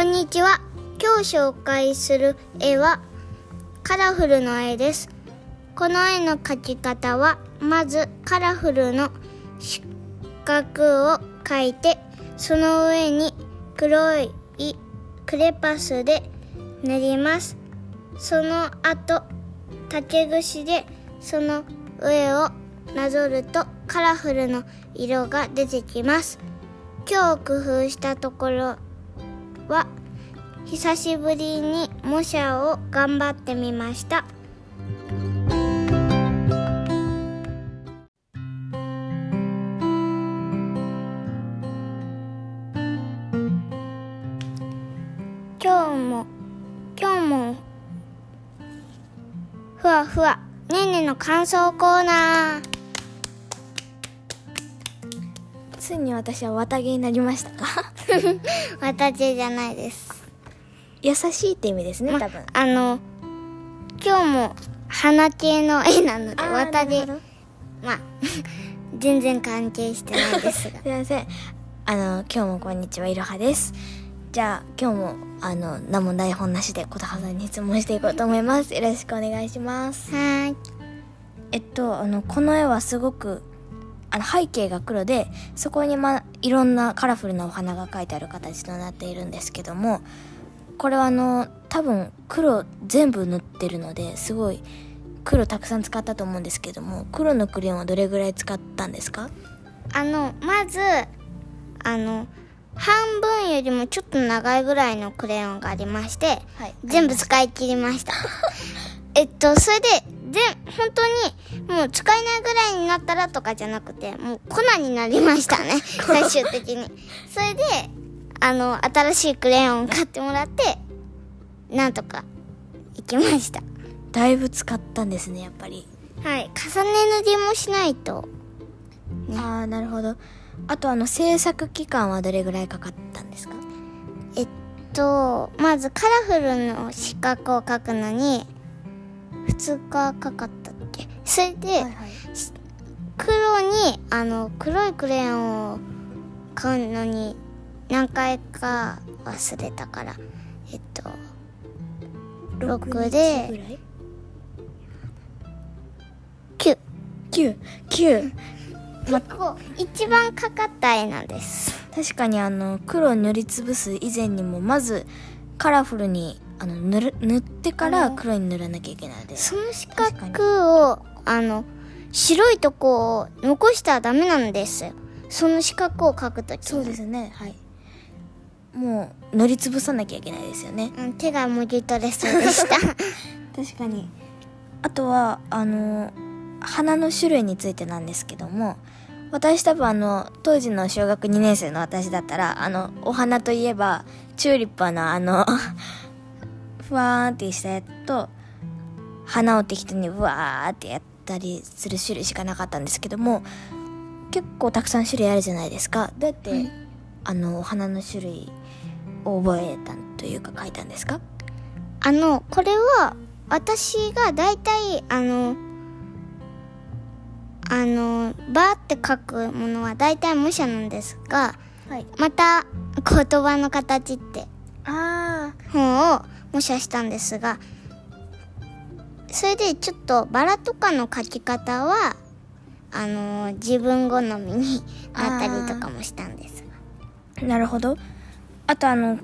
こんにちは。今日紹介する絵はカラフルの絵です。この絵の描き方は、まずカラフルの四角を描いて、その上に黒いクレパスで塗ります。その後、竹串でその上をなぞるとカラフルの色が出てきます。今日工夫したところは久しぶりに模写を頑張ってみました。今日も今日もふわふわねんねの感想コーナー。ついに私は綿毛になりましたか？私じゃないです。優しいって意味ですね、ま多分。あの今日も花系の絵なのであー綿毛なるほど。まあ 全然関係してないですが。すいません。あの今日もこんにちはいろはです。じゃあ今日もあの何も台本なしで琴葉さんに質問していこうと思います。よろしくお願いします。はーい。えっとあのこの絵はすごくあの背景が黒でそこに、ま、いろんなカラフルなお花が描いてある形となっているんですけどもこれはあの多分黒全部塗ってるのですごい黒たくさん使ったと思うんですけども黒のクレヨンはどれぐらい使ったんですか？あのまずあの半分よりもちょっと長いぐらいのクレヨンがありまして、はい。全部使い切りました。えっとそれで全本当にもう使えないぐらいになったらとかじゃなくてもう粉になりましたね 最終的に。それであの新しいクレヨンを買ってもらってなんとかいきました。だいぶ使ったんですねやっぱり。はい重ね塗りもしないと。ああなるほど。あとあの制作期間はどれぐらいかかったんですか？えっとまずカラフルの四角を描くのに2日かかったっけ？それで、はい黒にあの黒いクレヨンを買うのに何回か忘れたからえっと6日でぐらい？9 9 9結構一番かかった絵なんです。確かにあの黒を塗りつぶす以前にもまずカラフルにあの塗る塗ってから黒に塗らなきゃいけないのでその四角をあの白いとこを残したらダメなんです。よその四角を描くときそうですね。はい。もう塗りつぶさなきゃいけないですよね。うん手がもぎ取れそうでした。確かに。あとはあの花の種類についてなんですけども私多分あの当時の小学2年生の私だったらあのお花といえばチューリップのあのふわーんってしたやつと花を適当にうわーってやったりする種類しかなかったんですけども結構たくさん種類あるじゃないですか。どうやって、あのお花の種類を覚えたというか書いたんですか？あのこれは私がだいたいあのあのバーって書くものはだいたい無写なんですがはい。また言葉の形ってあ本を模写したんですがそれでちょっとバラとかの描き方はあの自分好みに なったりとかもしたんです。あなるほど。あとあの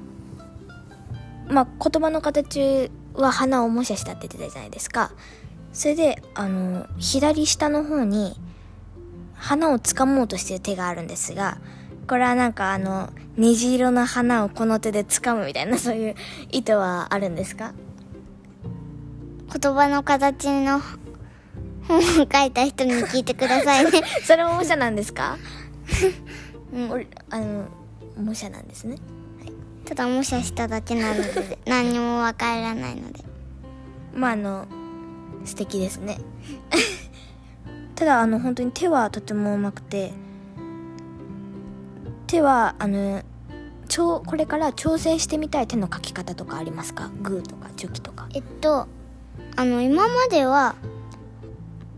まあ言葉の形は花を模写したって言ってたじゃないですか。それであの左下の方に花を掴もうとしてる手があるんですがこれはなんかあの虹色の花をこの手で掴むみたいなそういう意図はあるんですか？言葉の形の本を書いた人に聞いてくださいね。それも模写なんですか、うん。おあの模写なんですね。ただ模写しただけなので何にもわからないので。まああの素敵ですね。ただあの本当に手はとてもうまくて手はあのちょこれから挑戦してみたい手の描き方とかありますか？グーとかチョキとか。えっとあの今までは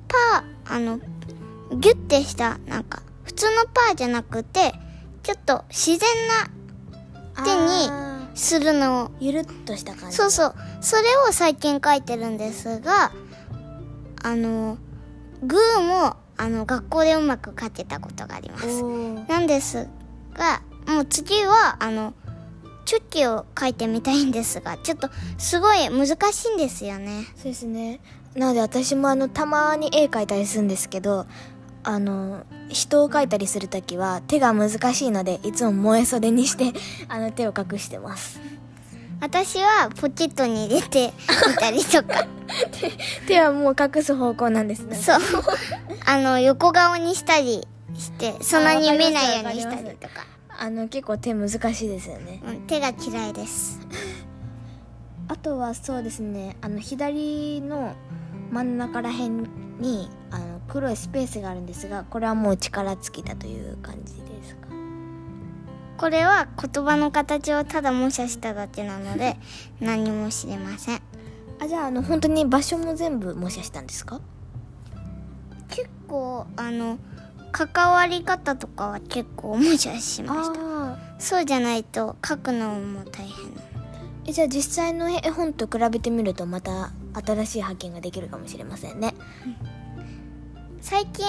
パーあのギュッてしたなんか普通のパーじゃなくてちょっと自然な手にするのを。ゆるっとした感じそうそう。それを最近書いてるんですがあのグーもあの学校でうまく書けたことがあります。なんですがもう次はあのチョッキを書いてみたいんですがちょっとすごい難しいんですよね。そうですね。なので私もあのたまに絵描いたりするんですけどあの人を描いたりするときは手が難しいのでいつも燃え袖にして あの手を隠してます。私はポケットに入れてみたりとか。手はもう隠す方向なんですね。そう。あの横顔にしたりしてそんなに見ないようにしたりとか、あの結構手難しいですよね。うん、手が嫌いです。あとはそうですねあの左の真ん中ら辺にあの黒いスペースがあるんですがこれはもう力尽きたという感じですか？これは言葉の形をただ模写しただけなので 何も知りません。あじゃああの本当に場所も全部模写したんですか？結構あの関わり方とかは結構模写しました。あそうじゃないと書くのも大変。えじゃあ実際の絵本と比べてみるとまた新しい発見ができるかもしれませんね。最近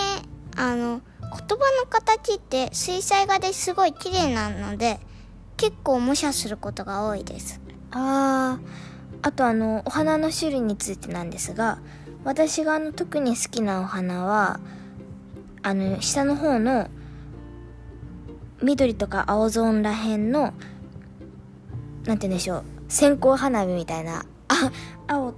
あの言葉の形って水彩画ですごい綺麗なので結構模写することが多いです。あー。あとあのお花の種類についてなんですが私があの特に好きなお花はあの下の方の緑とか青ゾーンらへんのなんて言うんでしょう線香花火みたいなあ青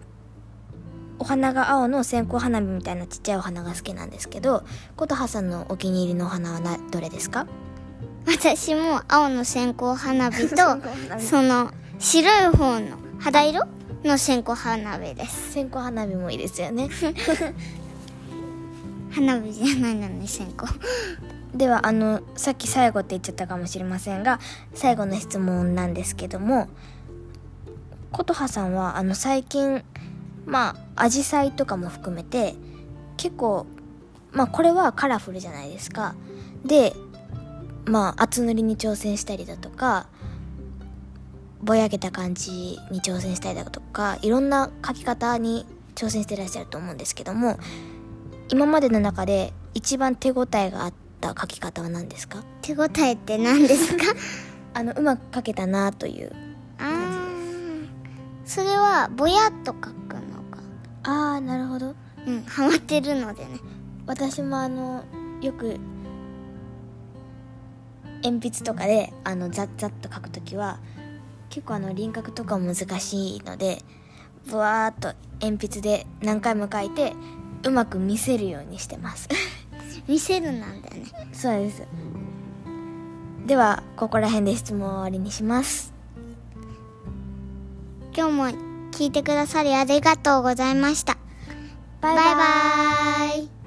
お花が青の線香花火みたいなちっちゃいお花が好きなんですけど琴葉さんのお気に入りのお花はなどれですか？私も青の線香花火と その白い方の肌色の線香花火です。線香花火もいいですよね 花火じゃないのに線香。ではあのさっき最後って言っちゃったかもしれませんが最後の質問なんですけども琴葉さんはあの最近まあ紫陽花とかも含めて結構まあこれはカラフルじゃないですか。でまあ厚塗りに挑戦したりだとかぼやけた感じに挑戦したりだとかいろんな描き方に挑戦してらっしゃると思うんですけども今までの中で一番手応えがあった描き方は何ですか？手応えって何ですか？あのうまく描けたなというあー。それはぼやっと描くのがああなるほど。うんハマってるのでね。私もあのよく鉛筆とかであのザッザッと描くときは結構あの輪郭とか難しいのでブワーっと鉛筆で何回も描いてうまく見せるようにしてます。見せるなんだよね。そうです。ではここら辺で質問を終わりにします。今日も聞いてくださりありがとうございました。バイ。バイバイ